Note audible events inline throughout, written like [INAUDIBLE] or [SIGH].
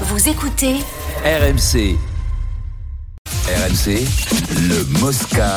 Vous écoutez RMC. RMC, le Mosca.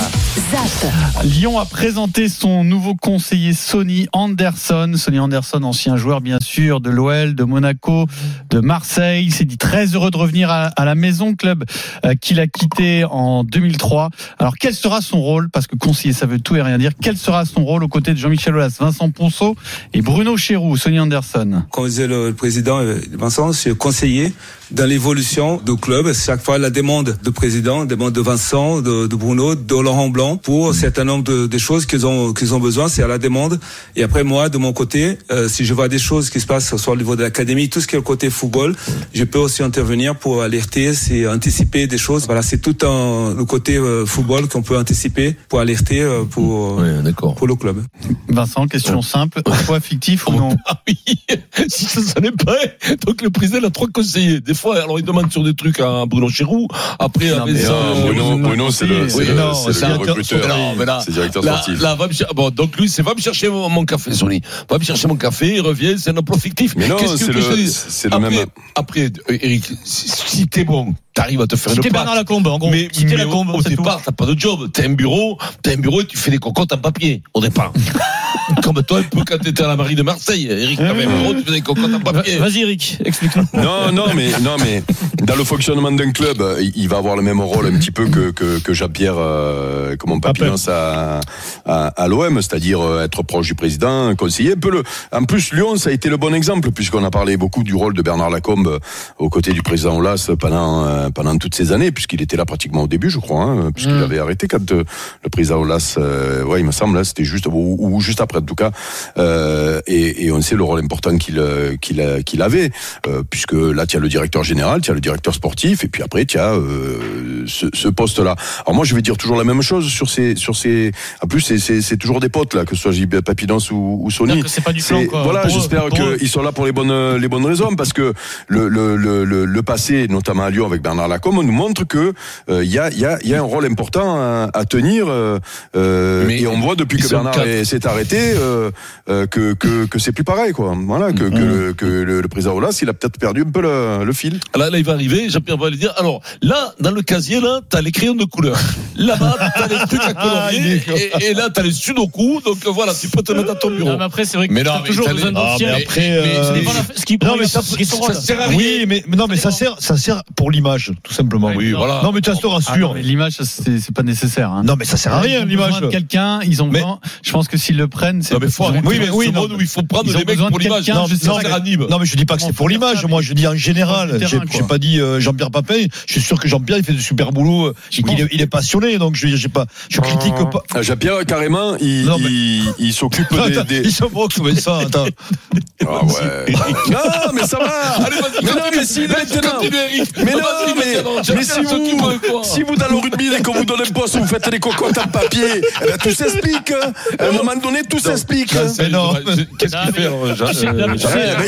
ZAP. Lyon a présenté son nouveau conseiller Sonny Anderson. Sonny Anderson, ancien joueur bien sûr de l'OL, de Monaco, de Marseille. Il s'est dit très heureux de revenir à, à la maison club euh, qu'il a quitté en 2003. Alors quel sera son rôle? Parce que conseiller ça veut tout et rien dire. Quel sera son rôle aux côtés de Jean-Michel Aulas, Vincent Ponceau et Bruno Chéroux Sonny Anderson? Comme disait le, le président euh, Vincent, suis conseiller dans l'évolution du club. Chaque fois, la demande du président, la demande de Vincent, de, de Bruno, de Laurent Blanc pour un certain nombre de, de choses qu'ils ont, qu'ils ont besoin. C'est à la demande. Et après, moi, de mon côté, euh, si je vois des choses qui se passent soit au niveau de l'académie, tout ce qui est le côté football, je peux aussi intervenir pour alerter, c'est anticiper des choses. Voilà, c'est tout un, le côté euh, football qu'on peut anticiper pour alerter euh, pour, Oui, d'accord. pour le club. Vincent, question simple. Choix fictif ou non [LAUGHS] Ah oui, [LAUGHS] si ça, ça n'est pas. Donc le président a trois conseillers. Des fois, alors il demande sur des trucs à Bruno Chéroux. Après, à Vincent- non, Bruno, Bruno, c'est le, c'est le, le recruteur. Non, mais là, C'est directeur là, sportif. là, va me cher- bon, donc lui, c'est va me chercher mon, mon café, Sony. Va me chercher mon café, il revient, c'est un emploi fictif. Mais non, Qu'est-ce que c'est le, le même. Après, euh, Eric, si, si t'es bon, t'arrives à te faire C'était une Bernard. Lacombe, en gros. Mais, C'était mais Lacombe, au, au tout. départ, t'as pas de job. T'as un bureau, t'as un bureau et tu fais des cocottes en papier, au départ. [LAUGHS] [LAUGHS] Comme toi, un peu quand t'étais à la mairie de Marseille. Eric, bureau, tu faisais des cocottes en papier. Vas-y, Eric, explique-nous. [LAUGHS] Non, non, mais non, mais dans le fonctionnement d'un club, il va avoir le même rôle un petit peu que que, que Jean-Pierre, euh, comment Papillon à à, à l'OM, c'est-à-dire euh, être proche du président, conseiller un peu le. En plus, Lyon, ça a été le bon exemple puisqu'on a parlé beaucoup du rôle de Bernard Lacombe euh, aux côtés du président Olas pendant euh, pendant toutes ces années, puisqu'il était là pratiquement au début, je crois, hein, puisqu'il Mm. avait arrêté quand euh, le président Olas, euh, ouais, il me semble, là, c'était juste ou, ou juste après en tout cas, euh, et, et on sait le rôle important qu'il euh, qu'il qu'il avait, euh, puisque là, tu as le directeur général, tu as le directeur sportif, et puis après, tu as euh, ce, ce poste-là. Alors moi, je vais dire toujours la même chose sur ces, sur ces. En plus, c'est- c'est c'est toujours des potes là, que ce soit JB Papidance ou, ou Sony. Que c'est pas du plan, quoi, Voilà, j'espère qu'ils sont là pour les bonnes les bonnes raisons, parce que le le le le, le passé, notamment à Lyon avec Bernard Lacombe, nous montre que euh, il y a il y a il y a un rôle important à, à tenir. euh, euh, Mais et on voit depuis que Bernard s'est arrêté euh, euh, que que que c'est plus pareil quoi. Voilà que que, le, que le, le président Olas, il a peut-être perdu un peu le, le fil. Là, là, il va arriver, Jean-Pierre va lui dire, alors, là, dans le casier, là, t'as les crayons de couleur. Là-bas, t'as les trucs à [LAUGHS] colorier. et, et là, t'as les sudoku. Donc, voilà, tu peux te mettre à ton bureau. Non, mais après, c'est vrai que Mais tu non, as mais toujours besoin les- d'un Ah, dossier. mais après, mais- euh, Ce n'est mais- pas la- ce qui Non, mais ça- sert à rien. Oui, mais mais non, mais ça sert, ça sert pour l'image, tout simplement. Oui, voilà. Non, mais tu te Ah non, rassures. L'image, c'est pas nécessaire. Hein. Non, mais ça sert à rien Ils ont l'image. quelqu'un, ils ont. Je pense que s'ils le prennent, Non, mais faut arrêter Oui, mais ce oui, non. monde où il faut prendre les mecs pour l'image. Non, mais je dis pas que c'est pour l'image. Moi, je dis en général. J'ai pas dit euh, Jean-Pierre Papin. Je suis sûr que Jean-Pierre, il fait du super boulot. J'y Il est, il est passionné, donc je j'ai pas, je critique pas. Euh, Jean-Pierre carrément, il Non, mais- il, il s'occupe [LAUGHS] des, des... Il se moque, mais ça, attends. [LAUGHS] Ah ouais. non mais ça va. [LAUGHS] Allez, vas-y, Mais non, mais si, maintenant. Mais non, mais, si s'occupe vous, si vous dans le rugby, dès qu'on vous donne un poste, vous faites des cocottes en papier, eh ben, tout s'explique. hein. À un moment donné, tout s'explique. Hein. Mais non. Qu'est-ce qu'il fait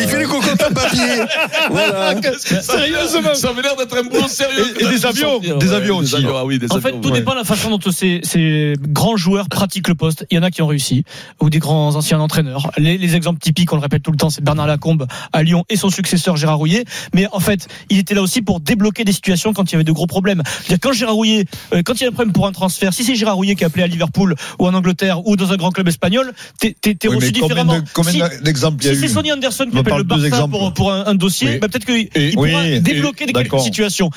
il fait les cocottes en papier. [LAUGHS] Voilà. Sérieusement Ça avait l'air d'être un boulot sérieux. Et- des avions, des avions aussi. Ah oui, des En fait, tout dépend de la façon dont ces, ces grands joueurs pratiquent le poste. Il y en a qui ont réussi, ou des grands anciens entraîneurs. Les, les exemples typiques, on le répète tout le temps, c'est Bernard Lacombe à Lyon et son successeur Gérard Rouillet. Mais en fait, il était là aussi pour débloquer des situations quand il y avait de gros problèmes. C'est-à-dire, quand Gérard Rouillet, euh, quand il y a un problème pour un transfert, si c'est Gérard Rouillet qui est appelé à Liverpool ou en Angleterre ou dans un grand club espagnol, t'es Oui, reçu différemment. de- combien Si- d'exemples il y a si c'est Sonny Anderson qui appelle parle le de deux Barça exemples. pour, pour un, un dossier, Oui. bah, peut-être qu'il pourra oui, et- débloquer des situations.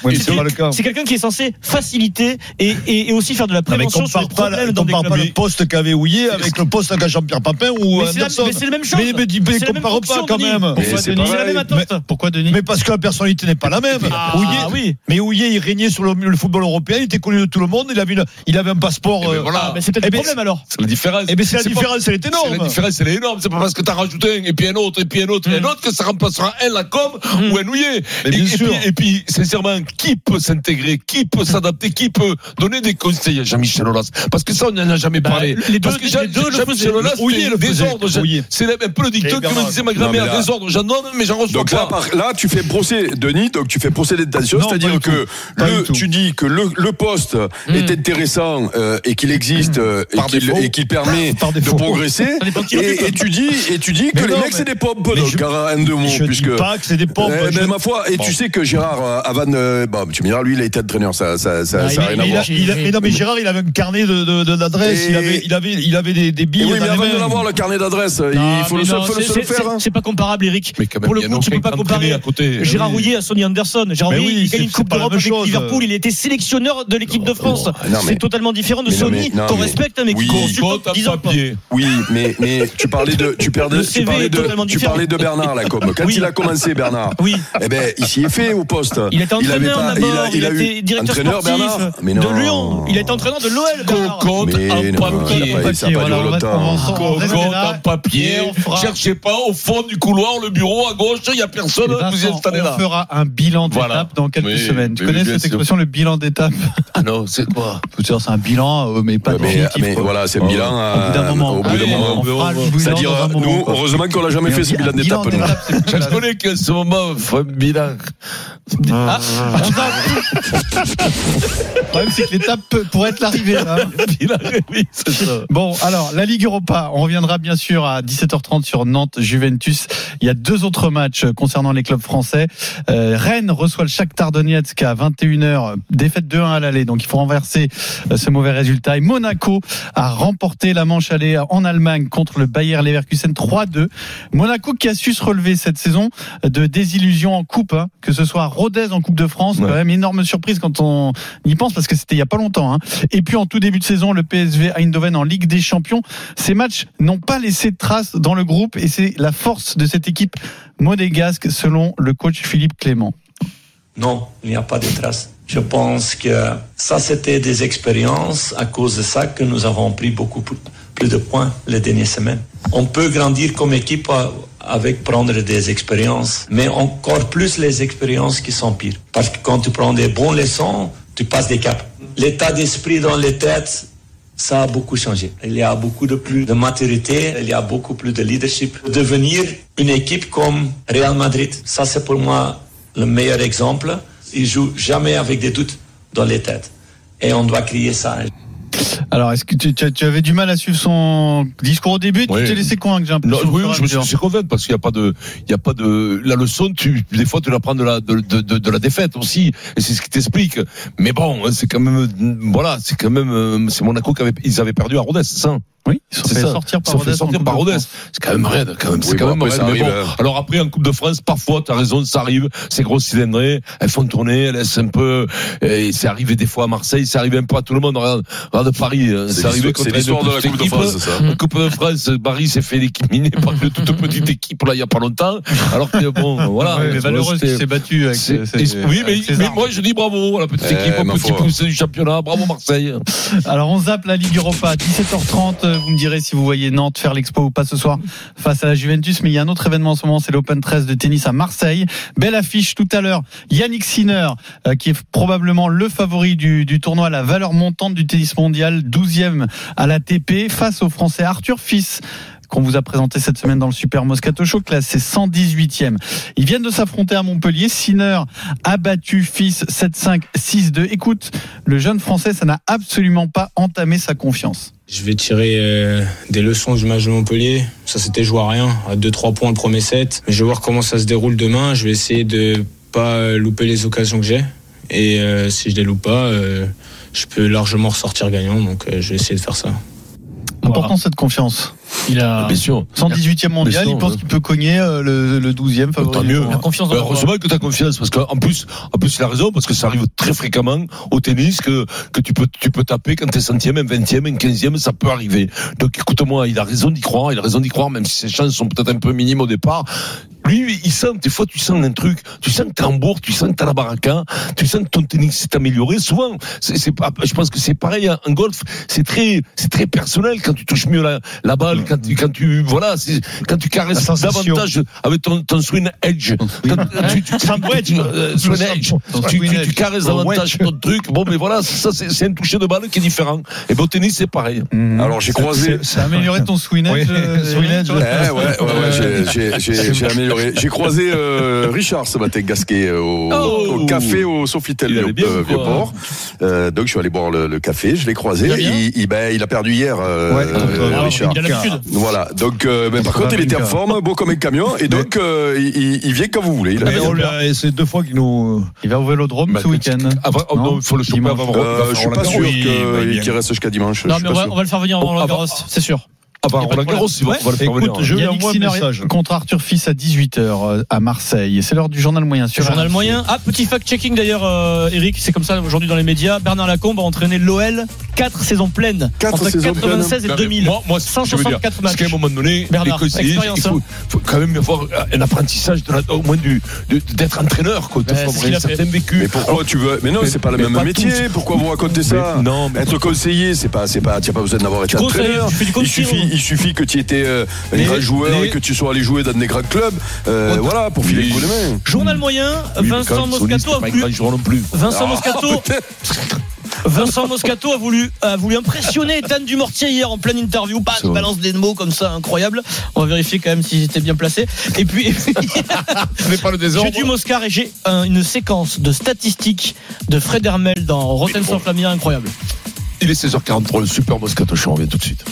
C'est quelqu'un qui est censé faciliter et, et, et aussi faire de la Non, mais prévention sur les problèmes la- dans des compare pas le poste qu'avait Houillet avec le poste qu'a Jean-Pierre Papin ou Mais c'est la- Anderson. mais c'est la même chose. Mais, mais, compare pas quand même. Pourquoi, c'est Denis pareil. C'est la même attente. Pourquoi Denis Mais parce que la personnalité n'est pas la même. Ah, oui. Mais Houillet, il régnait sur le, football européen, il était connu de tout le monde, il avait, une- il avait un passeport. Eh ben euh, voilà. Ah, mais c'est peut-être Eh le ben, problème alors. C'est la différence. Eh ben c'est la différence, est c'est énorme. La différence, elle est énorme. C'est pas parce que t'as rajouté un, et puis un autre, et puis un autre, et un autre, que ça remplacera un Lacombe ou un Nouillet. Et, puis, et puis, sincèrement, qui peut s'intégrer, qui peut s'adapter, qui peut donner des conseils à Jean-Michel Aulas? Parce que ça, on n'en a jamais Bah, parlé. les deux- Parce que les Jean- deux le Jean-Michel. Aulas, désordre. C'est un peu le dicton que me disait ma grand-mère. Désordre, j'en donne, mais j'en reçois Donc là, pas. par- là, tu fais procès, Denis, donc tu fais procès d'intention, Non, c'est-à-dire que le, tu dis que le, le poste est intéressant euh, et qu'il existe euh, et qu'il permet Par de défaut. Progresser Et, tu dis, et tu dis que les mecs mais- c'est des pompes, mais donc, je- car un de mots, Je puisque. dis pas que c'est des pompes. Eh, je- ma foi, et Bon. tu sais que Gérard, euh, avant, euh, bon, tu me diras, lui, il a été entraîneur, ça, ça, ça, Ah, ça il- a rien à il voir. mais non, mais Gérard, il avait un carnet de, de, de- d'adresses, Et- il avait, il avait, il avait des, des billes. oui, mais avant de l'avoir le carnet d'adresse, il faut le, faire. C'est pas comparable, Eric. Pour le coup, tu peux pas comparer à côté. Gérard oui. Rouillet à Sonny Anderson. Gérard Rouillet, oui, il gagne une Coupe d'Europe avec. Liverpool. Il était sélectionneur de l'équipe de France. C'est totalement différent de non, qu'on respecte, mais Oui. qui consulte Côte depuis à 10 ans. papier. Oui, mais, mais tu parlais de, tu tu parlais de, tu parlais de Bernard, là, comme, quand Oui. il a commencé, Bernard. Oui. Eh ben, il s'y est fait au poste. Il était entraîneur d'abord, il il, il a eu directeur entraîneur, sportif Bernard. Mais de. Lyon. Il été entraîneur de l'OL. Cocotte en papier. ça pas duré longtemps. Cocotte en papier. Cherchez pas au fond du couloir, le bureau à gauche, il y a personne, vous y Vincent, installez on fera un bilan d'étape dans quelques semaines. Tu connais cette expression, le bilan d'étape Ah non, c'est quoi? C'est un bilan, euh, mais pas mais, voilà, c'est un Oh, bilan. Au bout d'un euh, moment. Allez, moment. C'est-à-dire, nous, heureusement qu'on l'a jamais Mais fait ce bilan d'étape, Je connais qu'en ce moment, faut un bilan. Ah, zappe. Le problème, c'est que l'étape peut- pourrait être l'arrivée. Bon, alors, la Ligue Europa, on reviendra bien sûr à 17h30 sur Nantes-Juventus. Il y a deux autres matchs concernant les clubs français. Euh, Rennes reçoit le Shakhtar Donetsk à 21h, défaite 2-1 à l'aller, donc il faut renverser euh, ce mauvais résultat. Et Monaco a remporté la manche aller en Allemagne contre le Bayer Leverkusen 3-2. Monaco qui a su se relever cette saison de désillusion en coupe, hein, que ce soit Rodez en Coupe de France, Ouais. quand même énorme surprise quand on y pense parce que c'était il y a pas longtemps. Hein. Et puis en tout début de saison, le PSV Eindhoven en Ligue des Champions. Ces matchs n'ont pas laissé de traces dans le groupe et c'est la force de cette équipe monégasque selon le coach Philippe Clément. Non, il n'y a pas de traces. Je pense que ça, c'était des expériences à cause de ça que nous avons pris beaucoup plus- de points les dernières semaines. On peut grandir comme équipe avec prendre des expériences, mais encore plus les expériences qui sont pires. Parce que quand tu prends des bonnes leçons, tu passes des caps. L'état d'esprit dans les têtes, ça a beaucoup changé. Il y a beaucoup de plus de maturité, il y a beaucoup plus de leadership. Devenir une équipe comme Real Madrid, ça c'est pour moi le meilleur exemple. Ils jouent jamais avec des doutes dans les têtes. Et on doit crier ça. Alors, est-ce que tu, tu- tu avais du mal à suivre son discours au début? Oui. Tu t'es laissé convaincre, j'ai l'impression. oui, je me suis laissé convaincre parce qu'il n'y a pas de, il y a pas de, la leçon, tu, des fois, tu la prends de la, de, de, de, de la défaite aussi. Et c'est ce qui t'explique. Mais bon, c'est quand même, voilà, c'est quand même, euh, c'est Monaco qui avait, ils avaient perdu à Rodez, c'est ça? Oui, ils sont fait ça. sortir par Rodez. de. C'est quand même raide, quand même. C'est quand bon, même après, raide. bon, hein. alors après, en Coupe de France, parfois, t'as raison, ça arrive. Ces grosses cylindrées, elles font tourner, elles laissent un peu, et c'est arrivé des fois à Marseille, c'est arrivé un peu à tout le monde. Regarde, regarde Paris, euh, C'est arrivé contre c'est l'histoire une de la Coupe de. France, ça. Coupe de France, Paris s'est fait éliminer par une toute petite équipe, là, il y a pas longtemps. Alors que bon, voilà. Mais Valeureuse qui s'est battu avec oui, mais, moi je dis bravo à la petite Eh, équipe, au petit poussé du championnat, bravo Marseille. Alors on zappe la Ligue Europa 17h30. Vous me direz si vous voyez Nantes faire l'expo ou pas ce soir face à la Juventus. Mais il y a un autre événement en ce moment, c'est l'Open 13 de tennis à Marseille. Belle affiche tout à l'heure. Yannick Sinner, euh, qui est probablement le favori du, du tournoi, la valeur montante du tennis mondial, 12e à la TP, face au Français Arthur Fils qu'on vous a présenté cette semaine dans le Super Moscato Show, classé 118e. Ils viennent de s'affronter à Montpellier. Sinner a battu Fils 7-5, 6-2. Écoute, le jeune Français, ça n'a absolument pas entamé sa confiance. Je vais tirer euh, des leçons du match de Montpellier. Ça s'était joué à rien, à 2-3 points le premier set. Mais je vais voir comment ça se déroule demain. Je vais essayer de pas euh, louper les occasions que j'ai. Et euh, si je les loupe pas, je peux largement ressortir gagnant. Donc je vais essayer de faire ça. Important cette confiance. Il a Bien sûr. 118e mondial, il pense ouais. qu'il peut cogner euh, le, le 12e favori. Tant mieux. la confiance dans heureusement que tu as confiance parce qu'en plus, en plus, il a raison parce que ça arrive très fréquemment au tennis que, que tu peux, tu peux taper quand t'es centième, un vingtième, un quinzième, ça peut arriver. Donc, écoute-moi, il a raison d'y croire, il a raison d'y croire, même si ses chances sont peut-être un peu minimes au départ. Lui, il sent, des fois, tu sens un truc, tu sens que t'es en bourre, tu sens que t'as la baraka, tu sens que ton tennis s'est amélioré. Souvent, c'est, c'est pas, je pense que c'est pareil en en golf, c'est très, c'est très personnel quand tu touches mieux la, la balle, quand tu, quand tu, voilà, c'est, quand tu caresses davantage avec ton, ton swing edge. Quand tu, tu, tu, euh, swing edge. Tu, tu, tu caresses davantage ton truc. Bon, mais voilà, ça, c'est, c'est un toucher de balle qui est différent. Et bon, au tennis, c'est pareil. Alors, j'ai croisé. Ça a amélioré ton swing [LAUGHS] edge, Oui, euh, swing edge. Ouais, ouais, ouais, ouais, j'ai- j'ai- j'ai j'ai [LAUGHS] amélioré. [LAUGHS] J'ai croisé euh, Richard ce matin, Gasquet, euh, au, Oh. au café au Sofitel Il bien, euh. Vieux-Port. Euh, donc je suis allé boire le, le café, je l'ai croisé. Il bien Il, il, ben, il a perdu hier, euh, Ouais. euh, Alors, Richard. il a l'habitude. Voilà. Donc, euh, ben, par contre, il était en forme, beau comme un camion, et donc euh, il, il- il vient quand vous voulez. Il a a- c'est deux fois qu'il nous. Il va au Vélodrome Bah, ce week-end. Avant, oh, il faut le choper avant. Euh, je suis pas sûr il qu'il reste jusqu'à dimanche. Non, mais on va, le faire venir avant- Garros, c'est sûr. Avant Y a pas de Roland Garros, il va- problème. on va le faire Écoute, venir. je un Sinner message. contre Arthur Fils à 18h à Marseille. Et c'est l'heure du journal moyen sur Journal RMC. moyen. Ah, petit fact-checking d'ailleurs, euh, Eric, c'est comme ça aujourd'hui dans les médias. Bernard Lacombe a entraîné l'OL 4 saisons pleines. Quatre entre saisons 96 et Non, mais 2000. Moi, moi, je veux dire, 164 parce qu'à un matchs. moment donné, Bernard, il faut, faut quand même avoir un apprentissage de la- au moins du, d'être entraîneur, quoi, de Ouais, avoir c'est ce qu'il un a fait. certain vécu. Mais pourquoi tu veux Mais non, Mais- c'est pas le même métier. Pourquoi vous racontez ça non, mais Être conseiller, c'est pas, c'est pas, tu n'as pas besoin d'avoir été entraîneur. tu fais du Il suffit, il suffit que tu étais euh, un grand joueur les- et que tu sois allé jouer dans des grands clubs. euh, voilà, pour filer le coup de main. Journal moyen, Oui, quand Vincent Moscato a pas un voulu. grand joueur non plus. Vincent Moscato. Vincent Moscato a voulu, a voulu impressionner [LAUGHS] Ethan Dumortier hier en pleine interview. Pas il balance des mots comme ça, incroyable. On va vérifier quand même s'ils étaient bien placés. Et puis, et puis [LAUGHS] Mais pas le désordre. j'ai du Moscar et j'ai un- une séquence de statistiques de Fred Hermel dans Rotten sans Flamia incroyable. Il est 16h43, le super Moscato Show, on revient tout de suite.